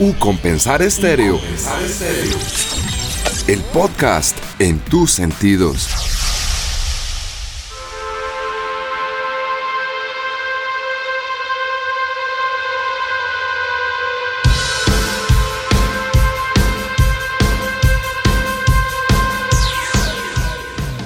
U Compensar Estéreo. El podcast en tus sentidos.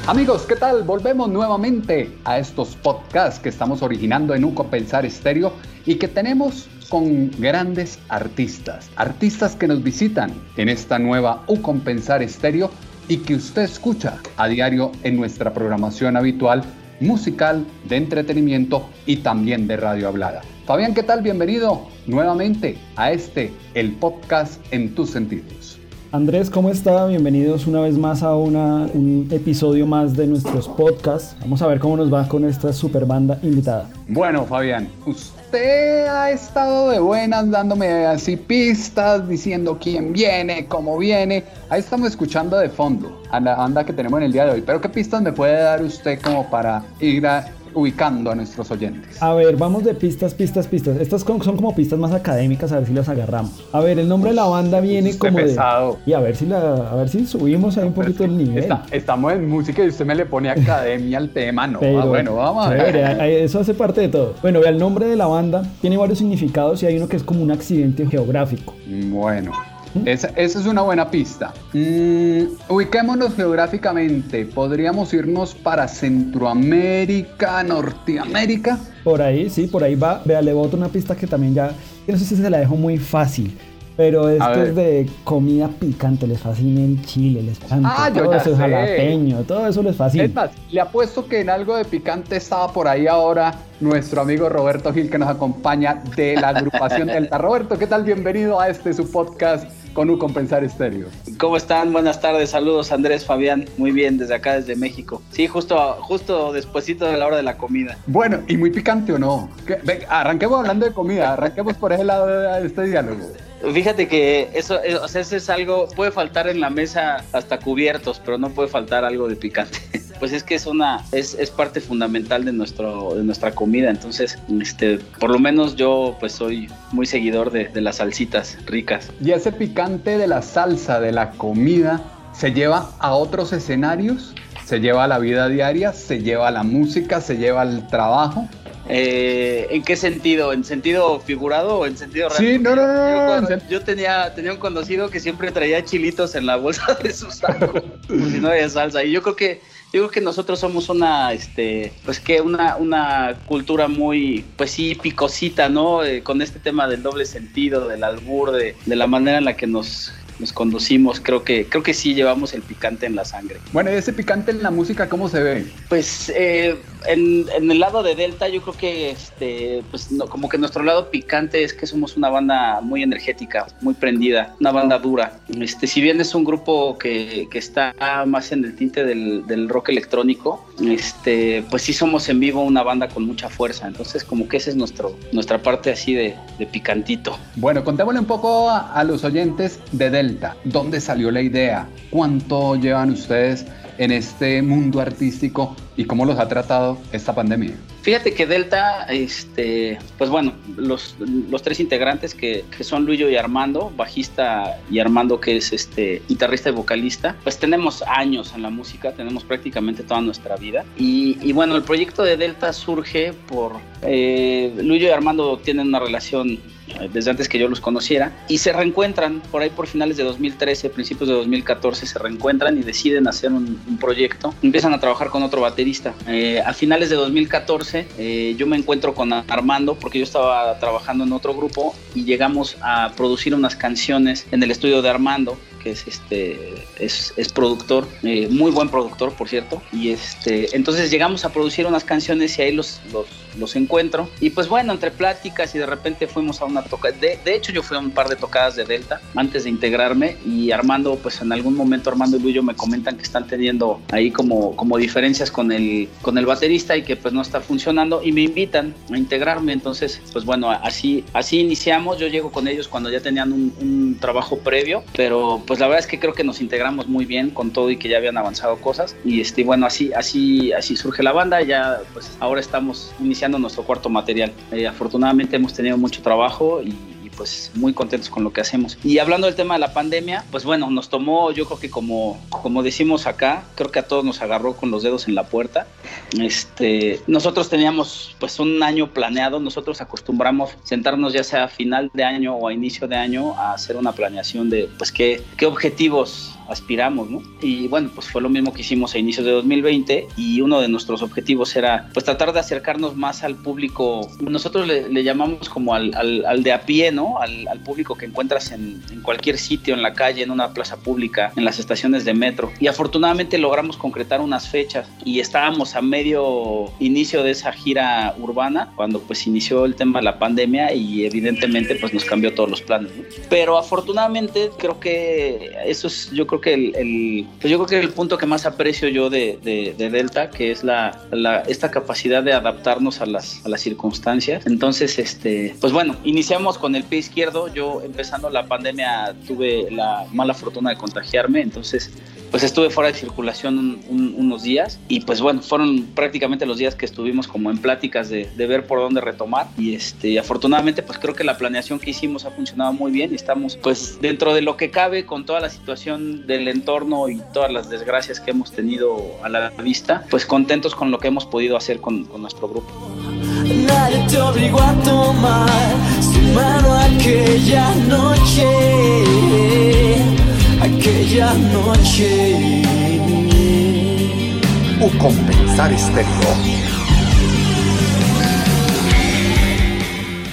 Amigos, ¿qué tal? Volvemos nuevamente a estos podcasts que estamos originando en Un Compensar Estéreo y que tenemos con grandes artistas, artistas que nos visitan en esta nueva U Compensar Estéreo y que usted escucha a diario en nuestra programación habitual musical, de entretenimiento y también de radio hablada. Fabián, ¿qué tal? Bienvenido nuevamente a este, el podcast en tus sentidos. Andrés, ¿cómo está? Bienvenidos una vez más a un episodio más de nuestros podcasts. Vamos a ver cómo nos va con esta super banda invitada. Bueno, Fabián, usted ha estado de buenas dándome así pistas, diciendo quién viene, cómo viene. Ahí estamos escuchando de fondo a la banda que tenemos en el día de hoy. Pero ¿qué pistas me puede dar usted como para ir a ubicando a nuestros oyentes? A ver, vamos de pistas, pistas, pistas. Estas son como pistas más académicas, a ver si las agarramos. A ver, el nombre de la banda viene como pesado. de... Y a ver si la, a ver si subimos ahí un poquito el nivel. estamos en música y usted me le pone academia al tema, ¿no? Ah, bueno, vamos a ver. Eso hace parte de todo. Bueno, vea, el nombre de la banda tiene varios significados y hay uno que es como un accidente geográfico. Bueno. Esa, es una buena pista. Mm, ubiquémonos geográficamente. ¿Podríamos irnos para Centroamérica, Norteamérica? Por ahí, sí, por ahí va. Vea, le boto una pista que también ya. No sé si se la dejo muy fácil. Pero esto es de comida picante, les fascina el chile, les fascina ah, todo eso es jalapeño, todo eso les fascina. Es más, le apuesto que en algo de picante estaba por ahí ahora nuestro amigo Roberto Gil que nos acompaña de la agrupación Delta. Roberto, ¿qué tal? Bienvenido a este su podcast con un Compensar Estéreo. ¿Cómo están? Buenas tardes, saludos Andrés, Fabián, muy bien desde acá, desde México. Sí, justo, justo despuesito de la hora de la comida. Bueno, ¿y muy picante o no? arranquemos hablando de comida, arranquemos por ese lado de este diálogo. Fíjate que eso, eh, o sea, eso es algo, puede faltar en la mesa hasta cubiertos, pero no puede faltar algo de picante. Pues es que es una, es, es parte fundamental de nuestro, de nuestra comida. Entonces, este, por lo menos yo pues soy muy seguidor de, de las salsitas ricas. Y ese picante de la salsa, de la comida, se lleva a otros escenarios, se lleva a la vida diaria, se lleva a la música, se lleva al trabajo. Eh, ¿En qué sentido? ¿En sentido figurado o en sentido real? Sí, no, no, no. Yo, tenía, tenía un conocido que siempre traía chilitos en la bolsa de su saco, como si no había salsa. Y yo creo que yo creo que nosotros somos una, este, pues que una, una cultura muy, pues sí, picosita, ¿no? Eh, con este tema del doble sentido, del albur, de, de la manera en la que nos nos conducimos, creo que, creo que sí llevamos el picante en la sangre. Bueno, ¿y ese picante en la música cómo se ve? Pues eh, en, el lado de Delta yo creo que este, pues como que nuestro lado picante es que somos una banda muy energética, muy prendida, una banda dura. Este, si bien es un grupo que, que está más en el tinte del, del, rock electrónico, este, pues sí somos en vivo una banda con mucha fuerza. Entonces como que esa es nuestro, nuestra parte así de, de picantito. Bueno, contémosle un poco a, a los oyentes de Delta ¿Dónde salió la idea? ¿Cuánto llevan ustedes en este mundo artístico y cómo los ha tratado esta pandemia? Fíjate que Delta, este, pues bueno, los, los tres integrantes que, que, son Luyo y Armando, bajista y Armando que es este guitarrista y vocalista, pues tenemos años en la música, tenemos prácticamente toda nuestra vida. Y, y bueno, el proyecto de Delta surge por eh, Luyo y Armando tienen una relación desde antes que yo los conociera, y se reencuentran por ahí por finales de 2013, principios de 2014, se reencuentran y deciden hacer un, proyecto. Empiezan a trabajar con otro baterista. Eh, a finales de 2014 eh, yo me encuentro con Armando porque yo estaba trabajando en otro grupo y llegamos a producir unas canciones en el estudio de Armando que es este es, productor, muy buen productor por cierto, y este entonces llegamos a producir unas canciones y ahí los, los encuentro. Y pues bueno, entre pláticas y de repente fuimos a una toca de, de, hecho yo fui a un par de tocadas de Delta antes de integrarme y Armando pues en algún momento Armando y Luyo me comentan que están teniendo ahí como, como diferencias con el, con el baterista y que pues no está funcionando y me invitan a integrarme. Entonces pues bueno así, así iniciamos, yo llego con ellos cuando ya tenían un, un trabajo previo pero pues la verdad es que creo que nos integramos muy bien con todo y que ya habían avanzado cosas. Y este bueno así así así surge la banda. Ya pues ahora estamos iniciando nuestro cuarto material. Eh, afortunadamente hemos tenido mucho trabajo y, pues muy contentos con lo que hacemos. Y hablando del tema de la pandemia, pues bueno, nos tomó, yo creo que como, como decimos acá, creo que a todos nos agarró con los dedos en la puerta. Este, nosotros teníamos pues un año planeado, nosotros acostumbramos sentarnos ya sea a final de año o a inicio de año a hacer una planeación de pues qué, qué objetivos aspiramos, ¿no? Y bueno, pues fue lo mismo que hicimos a inicios de 2020 y uno de nuestros objetivos era pues tratar de acercarnos más al público, nosotros le, llamamos como al, al, de a pie, ¿no? Al, al público que encuentras en, en, cualquier sitio, en la calle, en una plaza pública, en las estaciones de metro. Y afortunadamente logramos concretar unas fechas y estábamos a medio inicio de esa gira urbana cuando pues inició el tema de la pandemia y evidentemente pues nos cambió todos los planes, ¿no? Pero afortunadamente creo que eso es, yo creo que el, pues yo creo que el punto que más aprecio yo de, Delta, que es la, esta capacidad de adaptarnos a las, a las circunstancias. Entonces, este, pues bueno, iniciamos con el pie izquierdo. Yo empezando la pandemia tuve la mala fortuna de contagiarme, entonces pues estuve fuera de circulación unos días y pues bueno, fueron prácticamente los días que estuvimos como en pláticas de, ver por dónde retomar y este, afortunadamente pues creo que la planeación que hicimos ha funcionado muy bien y estamos pues dentro de lo que cabe con toda la situación del entorno y todas las desgracias que hemos tenido a la vista, pues contentos con lo que hemos podido hacer con, con nuestro grupo. Nadie te obligó a tomar su mano aquella noche aquella noche. O compensar estéreo.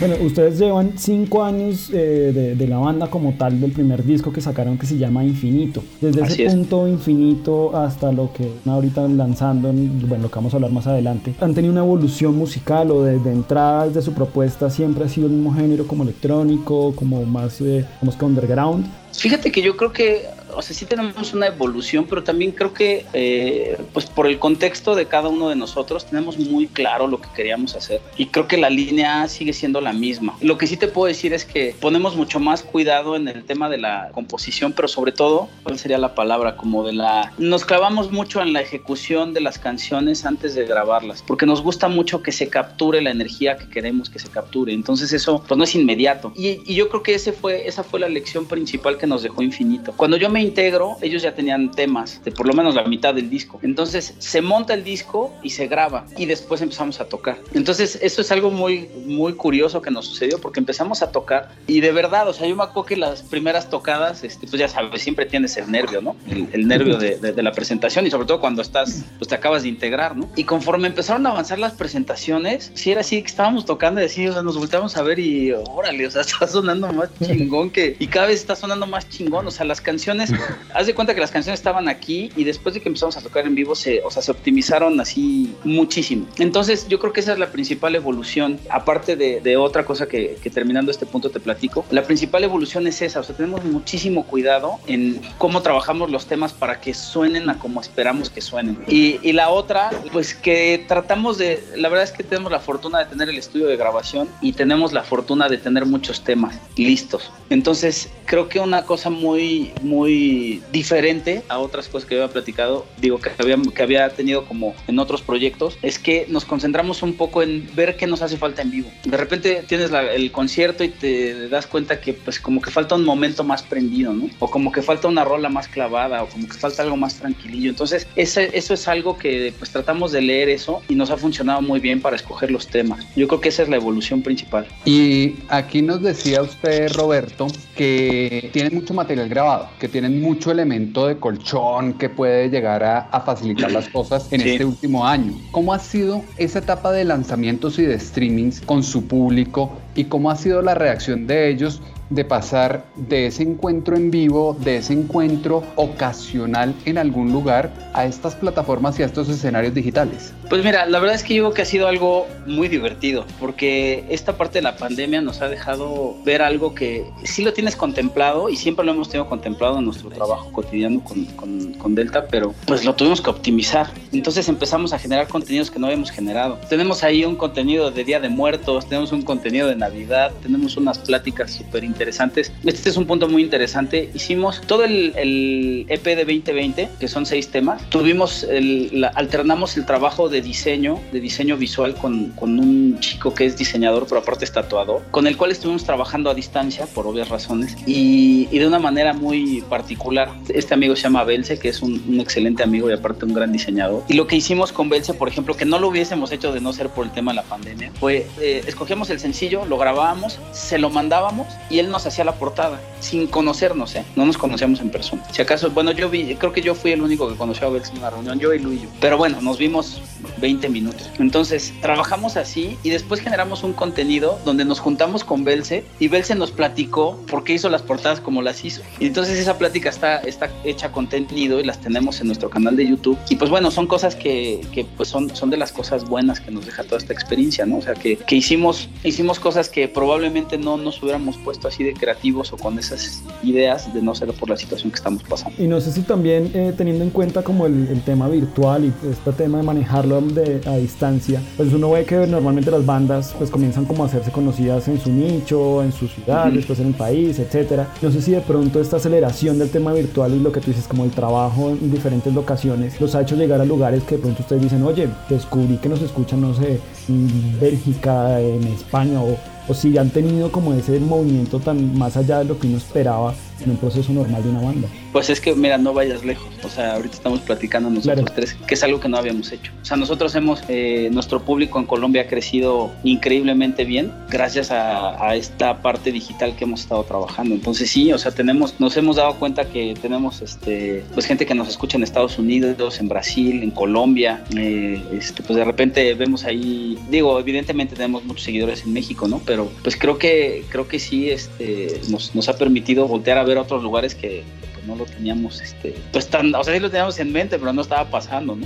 Bueno, ustedes llevan cinco años eh, de, la banda como tal del primer disco que sacaron que se llama Infinito. Desde ese punto infinito hasta lo que ahorita lanzando, bueno, lo que vamos a hablar más adelante, ¿han tenido una evolución musical o desde entrada, desde su propuesta, siempre ha sido el mismo género como electrónico, como más, eh, que underground? Fíjate que yo creo que o sea, sí tenemos una evolución, pero también creo que, eh, pues por el contexto de cada uno de nosotros, tenemos muy claro lo que queríamos hacer. Y creo que la línea sigue siendo la misma. Lo que sí te puedo decir es que ponemos mucho más cuidado en el tema de la composición, pero sobre todo, ¿cuál sería la palabra? Como de la... Nos clavamos mucho en la ejecución de las canciones antes de grabarlas, porque nos gusta mucho que se capture la energía que queremos que se capture. Entonces eso, pues no es inmediato. Y, y yo creo que ese fue, esa fue la lección principal que nos dejó Infinito. Cuando yo me integro, ellos ya tenían temas de por lo menos la mitad del disco. Entonces se monta el disco y se graba y después empezamos a tocar. Entonces eso es algo muy, muy curioso que nos sucedió porque empezamos a tocar y de verdad, o sea, yo me acuerdo que las primeras tocadas, este, pues ya sabes, siempre tienes el nervio, ¿no? El, nervio de, de, la presentación y sobre todo cuando estás, pues te acabas de integrar, ¿no? Y conforme empezaron a avanzar las presentaciones, sí era así que estábamos tocando y así, o sea, nos volteamos a ver y órale, o sea, está sonando más chingón que... Y cada vez está sonando más chingón, o sea, las canciones haz de cuenta que las canciones estaban aquí y después de que empezamos a tocar en vivo, se, o sea, se optimizaron así muchísimo. Entonces, yo creo que esa es la principal evolución, aparte de, otra cosa que, terminando este punto te platico. La principal evolución es esa, o sea, tenemos muchísimo cuidado en cómo trabajamos los temas para que suenen a como esperamos que suenen. Y, y la otra, pues que tratamos de, la verdad es que tenemos la fortuna de tener el estudio de grabación y tenemos la fortuna de tener muchos temas listos. Entonces, creo que una cosa muy, muy diferente a otras cosas que había platicado, digo que había, que había tenido como en otros proyectos, es que nos concentramos un poco en ver qué nos hace falta en vivo. De repente tienes el concierto y te das cuenta que pues como que falta un momento más prendido, ¿no? O como que falta una rola más clavada o como que falta algo más tranquilillo. Entonces eso es algo que pues tratamos de leer eso y nos ha funcionado muy bien para escoger los temas. Yo creo que esa es la evolución principal. Y aquí nos decía usted, Roberto, que tienen mucho material grabado, que tienen mucho elemento de colchón que puede llegar a, facilitar las cosas en este último año. ¿Cómo ha sido esa etapa de lanzamientos y de streamings con su público y cómo ha sido la reacción de ellos de pasar de ese encuentro en vivo, de ese encuentro ocasional en algún lugar, a estas plataformas y a estos escenarios digitales? Pues mira, la verdad es que yo creo que ha sido algo muy divertido, porque esta parte de la pandemia nos ha dejado ver algo que sí lo tienes contemplado y siempre lo hemos tenido contemplado en nuestro trabajo cotidiano con, con, con Delta, pero pues lo tuvimos que optimizar. Entonces empezamos a generar contenidos que no habíamos generado. Tenemos ahí un contenido de Día de Muertos, tenemos un contenido de Navidad, tenemos unas pláticas súper interesantes. Este es un punto muy interesante. Hicimos todo el, el EP de 2020, que son seis temas. Tuvimos, el, alternamos el trabajo de diseño, de diseño visual con, con un chico que es diseñador, pero aparte es tatuador, con el cual estuvimos trabajando a distancia por obvias razones y, y de una manera muy particular. Este amigo se llama Belce, que es un, un, excelente amigo y aparte un gran diseñador. Y lo que hicimos con Belce, por ejemplo, que no lo hubiésemos hecho de no ser por el tema de la pandemia, fue eh, el sencillo, lo grabábamos, se lo mandábamos y él nos hacía la portada sin conocernos, ¿eh? No nos conocíamos en persona. Si acaso, bueno, yo vi, creo que yo fui el único que conoció a Belce en una reunión, yo y Luis. Pero bueno, nos vimos 20 minutos. Entonces, trabajamos así y después generamos un contenido donde nos juntamos con Belce y Belce nos platicó por qué hizo las portadas como las hizo. Y entonces esa plática está, está hecha contenido y las tenemos en nuestro canal de YouTube. Y pues bueno, son cosas que, que pues son, son de las cosas buenas que nos deja toda esta experiencia, ¿no? O sea, que, que hicimos, hicimos cosas que probablemente no nos hubiéramos puesto así de creativos o con esas ideas de no ser por la situación que estamos pasando. Y no sé si también eh, teniendo en cuenta como el, el, tema virtual y este tema de manejarlo de, a distancia, pues uno ve que normalmente las bandas pues comienzan como a hacerse conocidas en su nicho, en su ciudad, uh -huh. después en el país, etcétera. No sé si de pronto esta aceleración del tema virtual y lo que tú dices como el trabajo en diferentes locaciones los ha hecho llegar a lugares que de pronto ustedes dicen, oye, descubrí que nos escuchan, no sé, en Bélgica, en España o, o si han tenido como ese movimiento tan más allá de lo que uno esperaba en un proceso normal de una banda. Pues es que, mira, no vayas lejos. O sea, ahorita estamos platicando nosotros claro. tres, que es algo que no habíamos hecho. O sea, nosotros hemos, eh, nuestro público en Colombia ha crecido increíblemente bien gracias a, a, esta parte digital que hemos estado trabajando. Entonces sí, o sea, tenemos, nos hemos dado cuenta que tenemos, este, pues gente que nos escucha en Estados Unidos, en Brasil, en Colombia. Eh, este, pues de repente vemos ahí, digo, evidentemente tenemos muchos seguidores en México, ¿no? Pero pues creo que, creo que sí, este, nos, nos ha permitido voltear a ver otros lugares que, que no lo teníamos, este, pues tan, o sea, sí lo teníamos en mente, pero no estaba pasando, ¿no?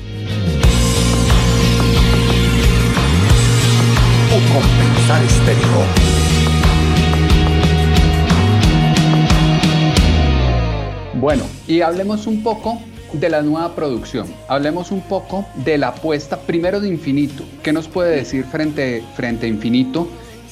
O compensar estéreo. Bueno, y hablemos un poco de la nueva producción. Hablemos un poco de la apuesta primero de Infinito. ¿Qué nos puede decir frente, frente a Infinito?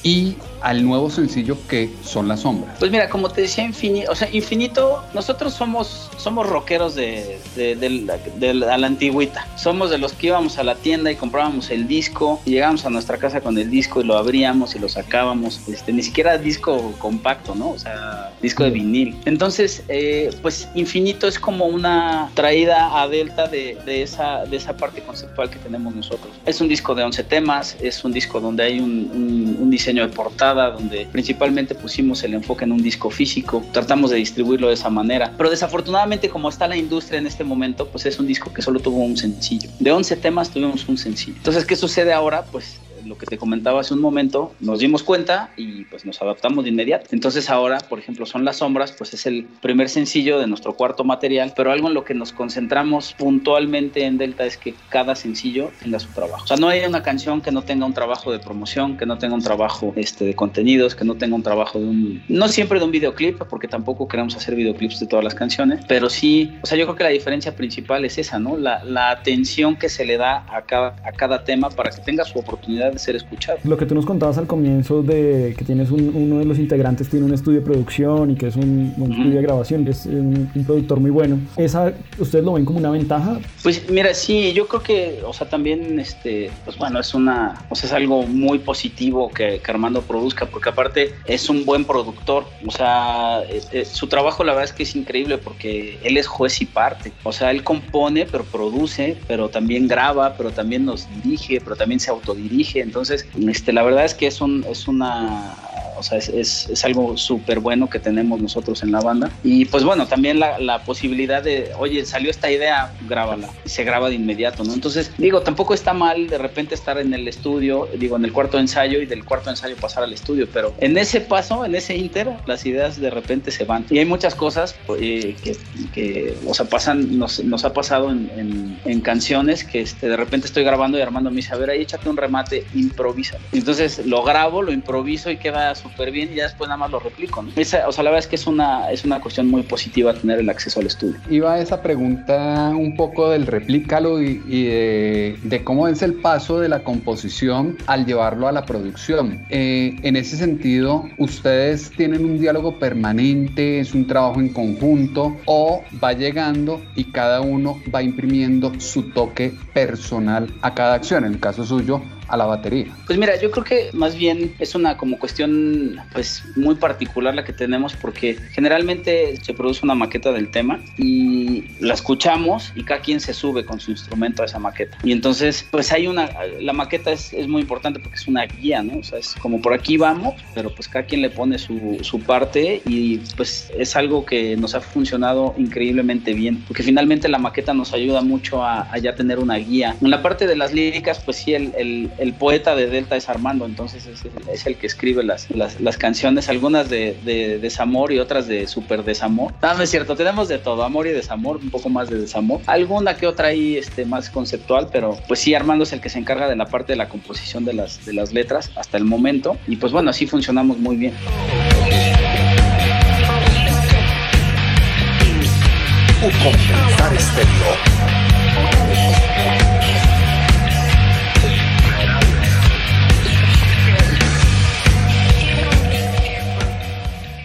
y al nuevo sencillo que son las sombras. Pues mira, como te decía, Infinito, o sea, Infinito, nosotros somos, somos rockeros de, de, de, la, de, la, la antigüita. Somos de los que íbamos a la tienda y comprábamos el disco, y llegábamos a nuestra casa con el disco y lo abríamos y lo sacábamos. Este, ni siquiera disco compacto, ¿no? O sea, disco de vinil. Entonces, eh, pues Infinito es como una traída a Delta de, de, esa, de esa parte conceptual que tenemos nosotros. Es un disco de 11 temas, es un disco donde hay un, un, un diseño de portada, donde principalmente pusimos el enfoque en un disco físico, tratamos de distribuirlo de esa manera, pero desafortunadamente como está la industria en este momento, pues es un disco que solo tuvo un sencillo. De 11 temas tuvimos un sencillo. Entonces, ¿qué sucede ahora? Pues lo que te comentaba hace un momento, nos dimos cuenta y pues nos adaptamos de inmediato. Entonces ahora, por ejemplo, Son las Sombras, pues es el primer sencillo de nuestro cuarto material, pero algo en lo que nos concentramos puntualmente en Delta es que cada sencillo tenga su trabajo. O sea, no hay una canción que no tenga un trabajo de promoción, que no tenga un trabajo este, de contenidos, que no tenga un trabajo de un... No siempre de un videoclip, porque tampoco queremos hacer videoclips de todas las canciones, pero sí, o sea, yo creo que la diferencia principal es esa, ¿no? La, la atención que se le da a cada, a cada tema para que tenga su oportunidad ser escuchado. Lo que tú nos contabas al comienzo de que tienes un, uno de los integrantes tiene un estudio de producción y que es un, un uh -huh. estudio de grabación, es un, un, productor muy bueno. ¿Esa ustedes lo ven como una ventaja? Pues mira, sí, yo creo que, o sea, también, este, pues bueno, es una, o sea, es algo muy positivo que, que Armando produzca, porque aparte es un buen productor, o sea, su trabajo la verdad es que es increíble porque él es juez y parte, o sea, él compone, pero produce, pero también graba, pero también nos dirige, pero también se autodirige, entonces, este, la verdad es que es, un, es una o sea, es, es, es algo súper bueno que tenemos nosotros en la banda. Y pues bueno, también la, la, posibilidad de, oye, salió esta idea, grábala. Y se graba de inmediato, ¿no? Entonces, digo, tampoco está mal de repente estar en el estudio, digo, en el cuarto ensayo y del cuarto ensayo pasar al estudio, pero en ese paso, en ese inter, las ideas de repente se van. Y hay muchas cosas eh, que, que, o sea, pasan, nos, nos ha pasado en, en, en, canciones que este, de repente estoy grabando y Armando me dice, a ver, ahí échate un remate, improvisa. Entonces lo grabo, lo improviso y queda súper bien y ya después nada más lo replico. ¿no? Esa, o sea, la verdad es que es una, es una cuestión muy positiva tener el acceso al estudio. Iba esa pregunta un poco del replícalo y, de, cómo es el paso de la composición al llevarlo a la producción. Eh, en ese sentido, ¿ustedes tienen un diálogo permanente? ¿Es un trabajo en conjunto? ¿O va llegando y cada uno va imprimiendo su toque personal a cada acción? En el caso suyo, a la batería? Pues mira, yo creo que más bien es una como cuestión pues muy particular la que tenemos porque generalmente se produce una maqueta del tema y la escuchamos y cada quien se sube con su instrumento a esa maqueta. Y entonces pues hay una, la maqueta es, es muy importante porque es una guía, ¿no? O sea, es como por aquí vamos, pero pues cada quien le pone su, su parte y pues es algo que nos ha funcionado increíblemente bien porque finalmente la maqueta nos ayuda mucho a, ya tener una guía. En la parte de las líricas pues sí el, el el poeta de Delta es Armando, entonces es, el que escribe las, las, canciones, algunas de, desamor y otras de super desamor. No, no es cierto, tenemos de todo, amor y desamor, un poco más de desamor. Alguna que otra ahí este, más conceptual, pero pues sí, Armando es el que se encarga de la parte de la composición de las, de las letras hasta el momento. Y pues bueno, así funcionamos muy bien.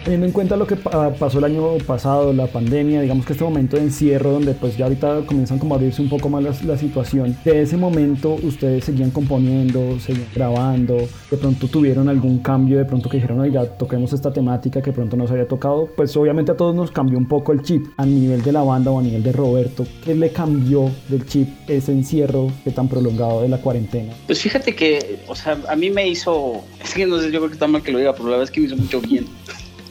Teniendo en cuenta lo que pasó el año pasado, la pandemia, digamos que este momento de encierro donde pues ya ahorita comienzan como a abrirse un poco más la, situación, de ese momento ustedes seguían componiendo, seguían grabando, de pronto tuvieron algún cambio, de pronto que dijeron, oiga, toquemos esta temática que pronto nos había tocado, pues obviamente a todos nos cambió un poco el chip a nivel de la banda o a nivel de Roberto, ¿qué le cambió del chip ese encierro tan prolongado de la cuarentena? Pues fíjate que, o sea, a mí me hizo, es que no sé, yo creo que está mal que lo diga, pero la verdad es que me hizo mucho bien.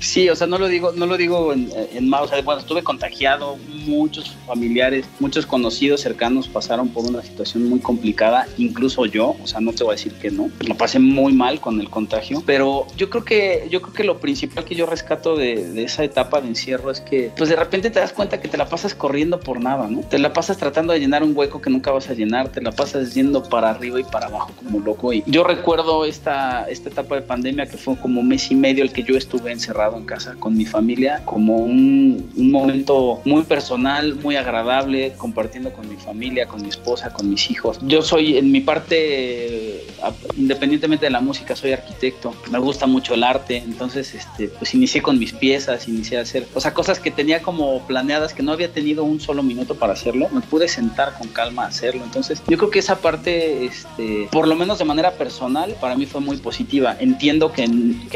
Sí, o sea, no lo digo, no lo digo en, en O sea, bueno, estuve contagiado, muchos familiares, muchos conocidos cercanos pasaron por una situación muy complicada, incluso yo, o sea, no te voy a decir que no. Lo pasé muy mal con el contagio, pero yo creo que, yo creo que lo principal que yo rescato de, de esa etapa de encierro es que, pues de repente te das cuenta que te la pasas corriendo por nada, ¿no? Te la pasas tratando de llenar un hueco que nunca vas a llenar, te la pasas yendo para arriba y para abajo como loco. Y yo recuerdo esta, esta etapa de pandemia que fue como un mes y medio el que yo estuve encerrado en casa con mi familia como un, un, momento muy personal, muy agradable, compartiendo con mi familia, con mi esposa, con mis hijos. Yo soy, en mi parte, independientemente de la música, soy arquitecto, me gusta mucho el arte, entonces este, pues inicié con mis piezas, inicié a hacer, o sea, cosas que tenía como planeadas, que no había tenido un solo minuto para hacerlo, me pude sentar con calma a hacerlo, entonces yo creo que esa parte, este, por lo menos de manera personal, para mí fue muy positiva. Entiendo que,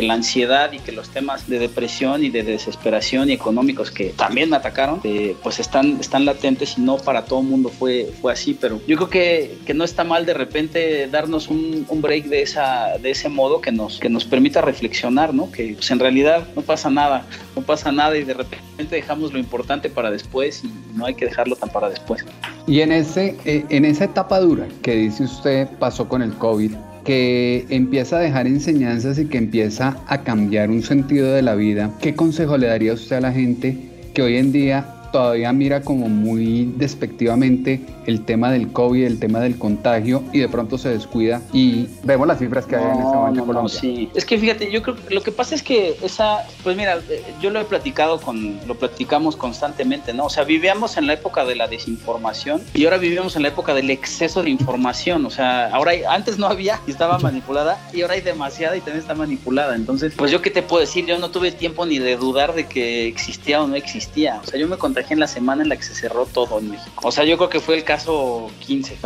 la ansiedad y que los temas de depresión y de desesperación y económicos que también me atacaron, eh, pues están, están latentes y no para todo el mundo fue, fue así, pero yo creo que, que no está mal de repente darnos un, un, break de, esa, de ese modo que nos, que nos permita reflexionar, ¿no? Que pues en realidad no pasa nada, no pasa nada y de repente dejamos lo importante para después y no hay que dejarlo tan para después. Y en, ese, eh, en esa etapa dura que dice usted pasó con el COVID, que empieza a dejar enseñanzas y que empieza a cambiar un sentido de la vida, ¿qué consejo le daría usted a la gente que hoy en día todavía mira como muy despectivamente el tema del COVID, el tema del contagio y de pronto se descuida y vemos las cifras que hay en este momento en Colombia. sí. Es que fíjate, yo creo que lo que pasa es que esa, pues mira, eh, yo lo he platicado con, lo platicamos constantemente, ¿no? O sea, vivíamos en la época de la desinformación y ahora vivimos en la época del exceso de información, o sea, ahora hay, antes no había y estaba manipulada y ahora hay demasiada y también está manipulada, entonces, pues yo qué te puedo decir, yo no tuve tiempo ni de dudar de que existía o no existía, o sea, yo me contagié en la semana en la que se cerró todo en México. O sea, yo creo que fue el caso 15.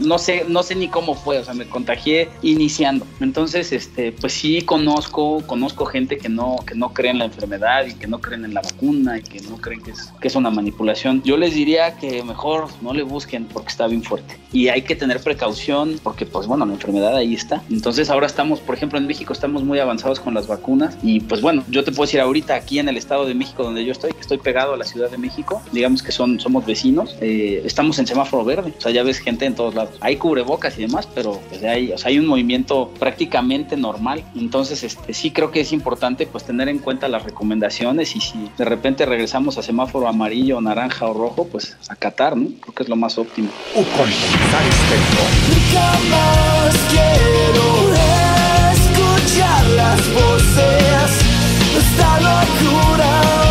no sé, no sé ni cómo fue, o sea, me contagié iniciando. Entonces, este, pues sí conozco, conozco gente que no, que no cree en la enfermedad y que no creen en la vacuna y que no creen que es, que es una manipulación. Yo les diría que mejor no le busquen porque está bien fuerte. Y hay que tener precaución porque, pues bueno, la enfermedad ahí está. Entonces ahora estamos, por ejemplo, en México estamos muy avanzados con las vacunas y pues bueno, yo te puedo decir ahorita aquí en el Estado de México donde yo estoy, que estoy pegado a la Ciudad de México, digamos que son, somos vecinos, eh, estamos en semáforo verde, o sea, ya ves gente en todos lados. Hay cubrebocas y demás, pero pues hay, o sea, hay un movimiento prácticamente normal. Entonces, este, sí creo que es importante pues tener en cuenta las recomendaciones y si de repente regresamos a semáforo amarillo, naranja o rojo, pues acatar, ¿no? Creo que es lo más óptimo. quiero escuchar las voces esta locura,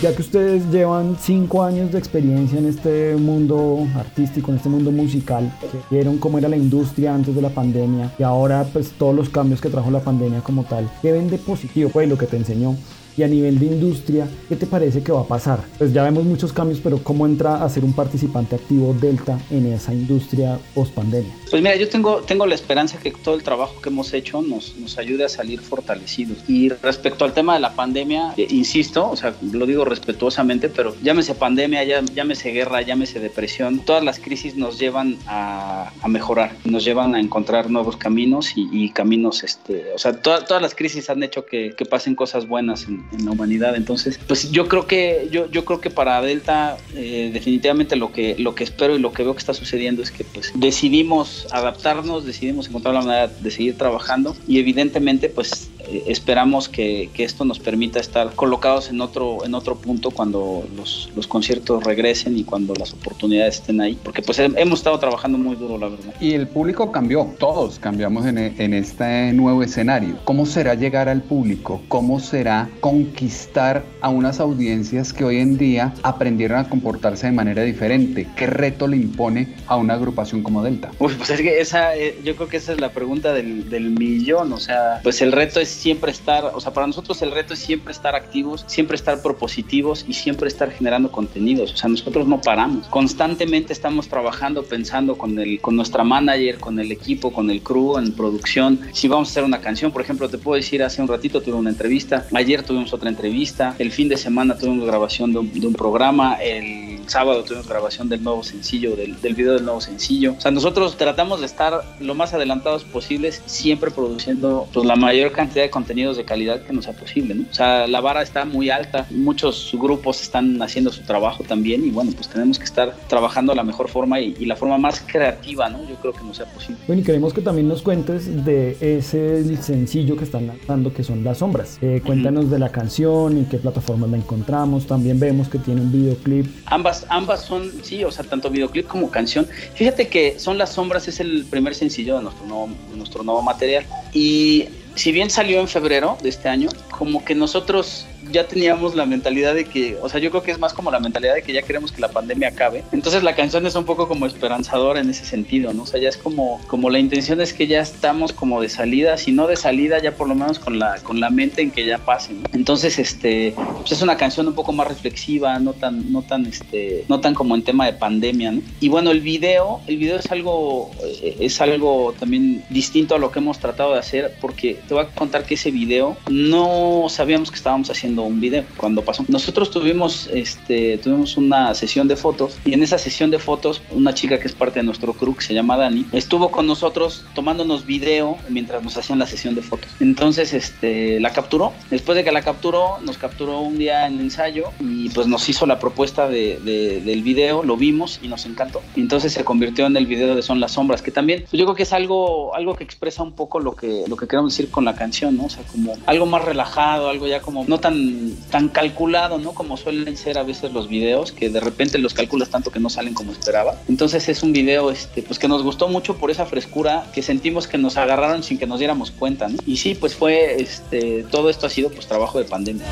Ya que ustedes llevan cinco años de experiencia en este mundo artístico, en este mundo musical, vieron cómo era la industria antes de la pandemia y ahora pues todos los cambios que trajo la pandemia como tal, ¿qué ven de positivo? Pues lo que te enseñó y a nivel de industria, ¿qué te parece que va a pasar? Pues ya vemos muchos cambios, pero ¿cómo entra a ser un participante activo Delta en esa industria post pandemia? Pues mira, yo tengo, tengo la esperanza que todo el trabajo que hemos hecho nos, nos ayude a salir fortalecidos. Y respecto al tema de la pandemia, eh, insisto, o sea, lo digo respetuosamente, pero llámese pandemia, llámese guerra, llámese depresión, todas las crisis nos llevan a, a mejorar, nos llevan a encontrar nuevos caminos y, caminos, este, o sea, todas las crisis han hecho que, que pasen cosas buenas en, en la humanidad. Entonces, pues yo creo que yo, yo creo que para Delta eh, definitivamente lo que lo que espero y lo que veo que está sucediendo es que pues decidimos adaptarnos, decidimos encontrar la manera de seguir trabajando y evidentemente pues esperamos que, que, esto nos permita estar colocados en otro en otro punto cuando los, los, conciertos regresen y cuando las oportunidades estén ahí, porque pues hemos estado trabajando muy duro, la verdad. Y el público cambió, todos cambiamos en, en este nuevo escenario. ¿Cómo será llegar al público? ¿Cómo será conquistar a unas audiencias que hoy en día aprendieron a comportarse de manera diferente? ¿Qué reto le impone a una agrupación como Delta? Uy, pues es que esa, eh, yo creo que esa es la pregunta del, del millón, o sea, pues el reto es siempre estar, o sea, para nosotros el reto es siempre estar activos, siempre estar propositivos y siempre estar generando contenidos. O sea, nosotros no paramos. Constantemente estamos trabajando, pensando con, el, con nuestra manager, con el equipo, con el crew en producción. Si vamos a hacer una canción, por ejemplo, te puedo decir, hace un ratito tuve una entrevista, ayer tuvimos otra entrevista, el fin de semana tuvimos grabación de un, de un programa, el sábado tuvimos grabación del nuevo sencillo, del, del, video del nuevo sencillo. O sea, nosotros tratamos de estar lo más adelantados posibles, siempre produciendo pues, la mayor cantidad de contenidos de calidad que nos sea posible. ¿no? O sea, la vara está muy alta, muchos grupos están haciendo su trabajo también y bueno, pues tenemos que estar trabajando de la mejor forma y, y la forma más creativa, ¿no? Yo creo que nos sea posible. Bueno, y queremos que también nos cuentes de ese sencillo que están lanzando, que son Las Sombras. Eh, cuéntanos uh -huh. de la canción y qué plataformas la encontramos. También vemos que tiene un videoclip. Ambas ambas, son, sí, o sea, tanto videoclip como canción. Fíjate que Son las Sombras es el primer sencillo de nuestro nuevo, de nuestro nuevo material. Y si bien salió en febrero de este año, como que nosotros ya teníamos la mentalidad de que, o sea, yo creo que es más como la mentalidad de que ya queremos que la pandemia acabe. Entonces la canción es un poco como esperanzadora en ese sentido, ¿no? O sea, ya es como, como la intención es que ya estamos como de salida, si no de salida, ya por lo menos con la, con la mente en que ya pase. Entonces, este, pues es una canción un poco más reflexiva, no tan, no tan, este, no tan como en tema de pandemia, ¿no? Y bueno, el video, el video es algo, es algo también distinto a lo que hemos tratado de hacer, porque te voy a contar que ese video no sabíamos que estábamos haciendo un video cuando pasó. Nosotros tuvimos, este, tuvimos una sesión de fotos y en esa sesión de fotos una chica que es parte de nuestro crew que se llama Dani estuvo con nosotros tomándonos video mientras nos hacían la sesión de fotos. Entonces, este, la capturó. Después de que la capturó, nos capturó un día en el ensayo y pues nos hizo la propuesta de, de, del video, lo vimos y nos encantó. Entonces se convirtió en el video de Son las sombras, que también pues yo creo que es algo, algo que expresa un poco lo que, lo que queremos decir con la canción, ¿no? O sea, como algo más relajado, algo ya como no tan tan calculado, ¿no? Como suelen ser a veces los videos, que de repente los calculas tanto que no salen como esperaba. Entonces es un video este, pues que nos gustó mucho por esa frescura que sentimos que nos agarraron sin que nos diéramos cuenta, ¿no? Y sí, pues fue, este, todo esto ha sido pues trabajo de pandemia.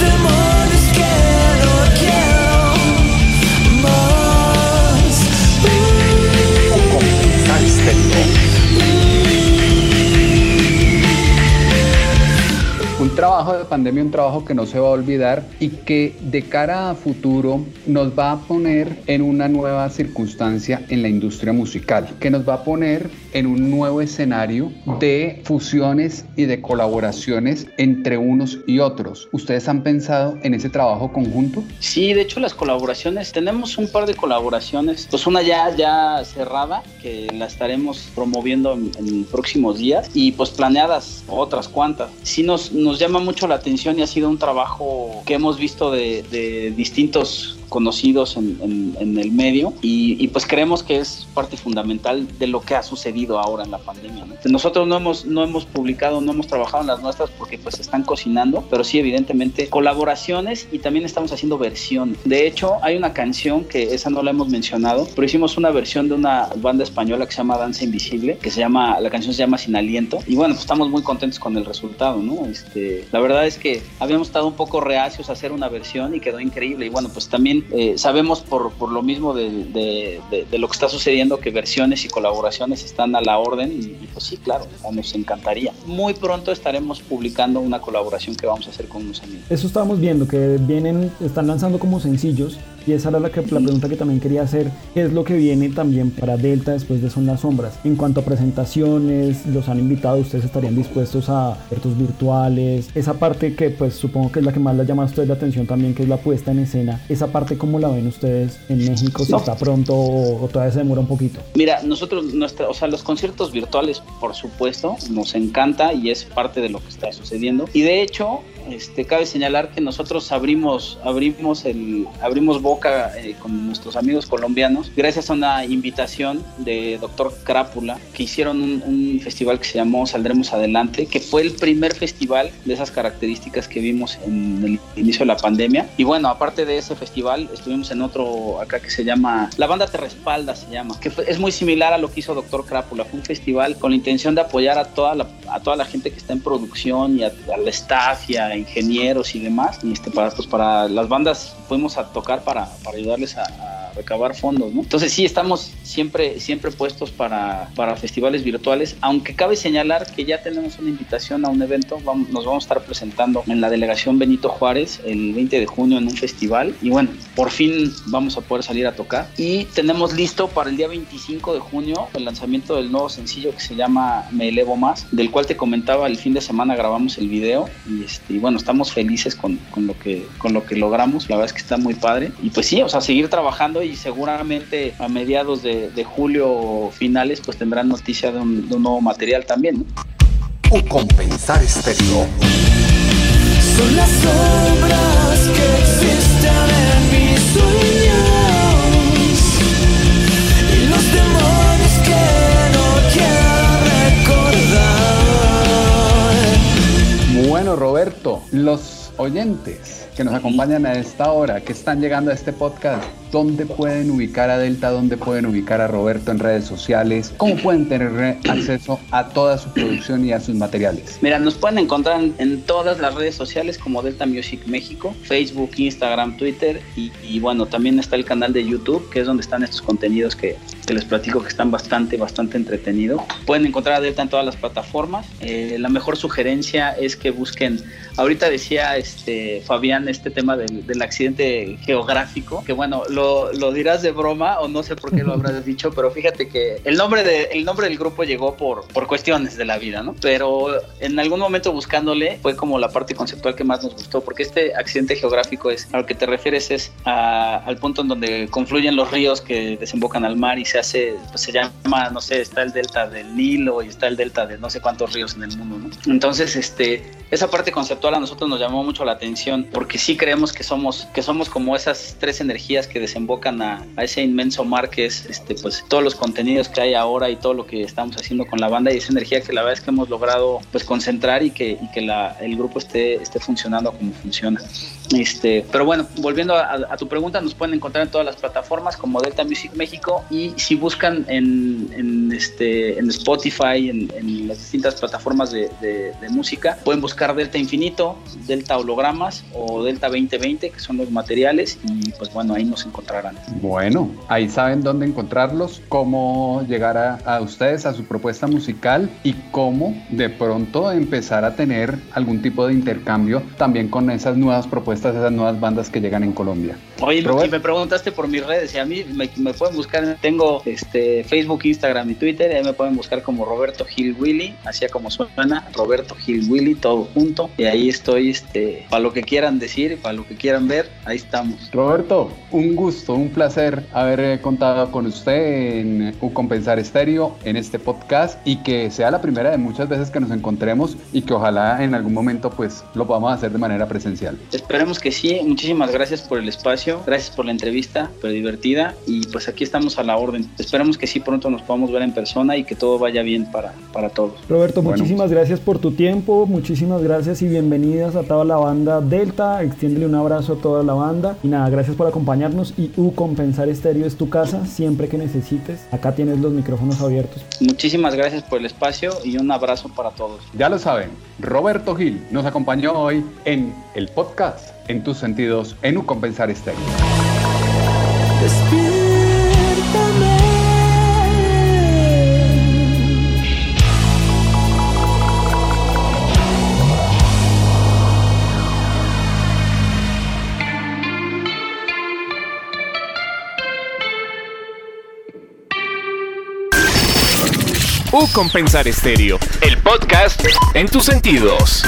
un trabajo de pandemia, un trabajo que no se va a olvidar y que de cara a futuro nos va a poner en una nueva circunstancia en la industria musical, que nos va a poner en un nuevo escenario de fusiones y de colaboraciones entre unos y otros. ¿Ustedes han pensado en ese trabajo conjunto? Sí, de hecho las colaboraciones, tenemos un par de colaboraciones, pues una ya, ya cerrada, que la estaremos promoviendo en, en próximos días, y pues planeadas otras cuantas. Sí nos, nos llama mucho la atención y ha sido un trabajo que hemos visto de, de distintos conocidos en, el medio y, pues creemos que es parte fundamental de lo que ha sucedido ahora en la pandemia. Nosotros no hemos, no hemos publicado, no hemos trabajado en las nuestras porque pues están cocinando, pero sí evidentemente colaboraciones y también estamos haciendo versión. De hecho, hay una canción que esa no la hemos mencionado, pero hicimos una versión de una banda española que se llama Danza Invisible, que se llama, la canción se llama Sin Aliento y bueno, pues estamos muy contentos con el resultado, ¿no? Este, la verdad es que habíamos estado un poco reacios a hacer una versión y quedó increíble y bueno, pues también eh, sabemos por, por lo mismo de, de, lo que está sucediendo que versiones y colaboraciones están a la orden y, pues sí, claro, nos encantaría. Muy pronto estaremos publicando una colaboración que vamos a hacer con unos amigos. Eso estábamos viendo, que vienen, están lanzando como sencillos y esa era la, que, la pregunta que también quería hacer, ¿qué es lo que viene también para Delta después de Son las Sombras? En cuanto a presentaciones, los han invitado, ustedes estarían dispuestos a eventos virtuales, esa parte que pues supongo que es la que más le llama a ustedes la atención también, que es la puesta en escena, esa parte cómo la ven ustedes en México, si está pronto o, todavía se demora un poquito. Mira, nosotros, nuestra, o sea, los conciertos virtuales, por supuesto, nos encanta y es parte de lo que está sucediendo. Y de hecho, este, cabe señalar que nosotros abrimos, abrimos, el, abrimos boca eh, con nuestros amigos colombianos gracias a una invitación de Doctor Crápula que hicieron un, festival que se llamó Saldremos Adelante, que fue el primer festival de esas características que vimos en el inicio de la pandemia. Y bueno, aparte de ese festival, estuvimos en otro acá que se llama La Banda Te Respalda, se llama, que es muy similar a lo que hizo Doctor Crápula. Fue un festival con la intención de apoyar a toda la, a toda la gente que está en producción y al staff y a ingenieros y demás. Este, para, pues, para las bandas fuimos a tocar para, para ayudarles a, recabar fondos, ¿no? Entonces sí, estamos siempre, siempre puestos para, para festivales virtuales, aunque cabe señalar que ya tenemos una invitación a un evento, vamos, nos vamos a estar presentando en la delegación Benito Juárez el 20 de junio en un festival y bueno, por fin vamos a poder salir a tocar y tenemos listo para el día 25 de junio el lanzamiento del nuevo sencillo que se llama Me Elevo Más, del cual te comentaba el fin de semana grabamos el video y, este, y bueno, estamos felices con, con, lo que, con lo que logramos. La verdad es que está muy padre. Y pues sí, o sea, seguir trabajando y seguramente a mediados de, de julio finales pues tendrán noticia de un, de un nuevo material también. O compensar estéreo. Son las sombras que existen en mis sueños y los demonios que no quiero recordar. Bueno, Roberto, los oyentes que nos acompañan a esta hora, que están llegando a este podcast, ¿dónde pueden ubicar a Delta? ¿Dónde pueden ubicar a Roberto en redes sociales? ¿Cómo pueden tener acceso a toda su producción y a sus materiales? Mira, nos pueden encontrar en todas las redes sociales como Delta Music México, Facebook, Instagram, Twitter y, bueno, también está el canal de YouTube, que es donde están estos contenidos que, les platico que están bastante, bastante entretenidos. Pueden encontrar a Delta en todas las plataformas. Eh, la mejor sugerencia es que busquen, ahorita decía este Fabián, este tema del, del accidente geográfico, que bueno, lo, lo, dirás de broma o no sé por qué lo habrás dicho, pero fíjate que el nombre, de, el nombre del grupo llegó por, por cuestiones de la vida, ¿no? Pero en algún momento buscándole fue como la parte conceptual que más nos gustó, porque este accidente geográfico es, a lo que te refieres es al punto en donde confluyen los ríos que desembocan al mar y se hace, pues se llama, no sé, está el delta del Nilo y está el delta de no sé cuántos ríos en el mundo, ¿no? Entonces, este, esa parte conceptual a nosotros nos llamó mucho la atención porque sí creemos que somos, que somos como esas tres energías que desembocan a, ese inmenso mar que es este, pues, todos los contenidos que hay ahora y todo lo que estamos haciendo con la banda y esa energía que la verdad es que hemos logrado pues, concentrar y que, y que la, el grupo esté, esté funcionando como funciona. Este, pero bueno, volviendo a, tu pregunta, nos pueden encontrar en todas las plataformas como Delta Music México y si buscan en, en este, en Spotify, en, las distintas plataformas de, de, música, pueden buscar Delta Infinito, Delta Hologramas o Delta 2020, que son los materiales y pues bueno, ahí nos encontrarán. Bueno, ahí saben dónde encontrarlos, cómo llegar a, a ustedes, a su propuesta musical y cómo de pronto empezar a tener algún tipo de intercambio también con esas nuevas propuestas esas nuevas bandas que llegan en Colombia. Oye, si me preguntaste por mis redes y a mí me, pueden buscar, tengo este Facebook, Instagram y Twitter, ahí me pueden buscar como Roberto Gil Willy, así como suena, Roberto Gil Willy, todo junto, y ahí estoy, este, para lo que quieran decir, para lo que quieran ver, ahí estamos. Roberto, un gusto, un placer haber contado con usted en Compensar Estéreo, en este podcast, y que sea la primera de muchas veces que nos encontremos y que ojalá en algún momento pues lo podamos hacer de manera presencial. Esperemos que sí, muchísimas gracias por el espacio espacio, gracias por la entrevista, pero divertida y pues aquí estamos a la orden. Esperamos que sí pronto nos podamos ver en persona y que todo vaya bien para, para todos. Roberto, muchísimas gracias por tu tiempo, muchísimas gracias y bienvenidas a toda la banda Delta, extiéndele un abrazo a toda la banda y nada, gracias por acompañarnos y U Compensar Estéreo es tu casa, siempre que necesites, acá tienes los micrófonos abiertos. Muchísimas gracias por el espacio y un abrazo para todos. Ya lo saben, Roberto Gil nos acompañó hoy en el podcast En tus sentidos en U Compensar Estéreo. U Compensar Estéreo, el podcast en tus sentidos.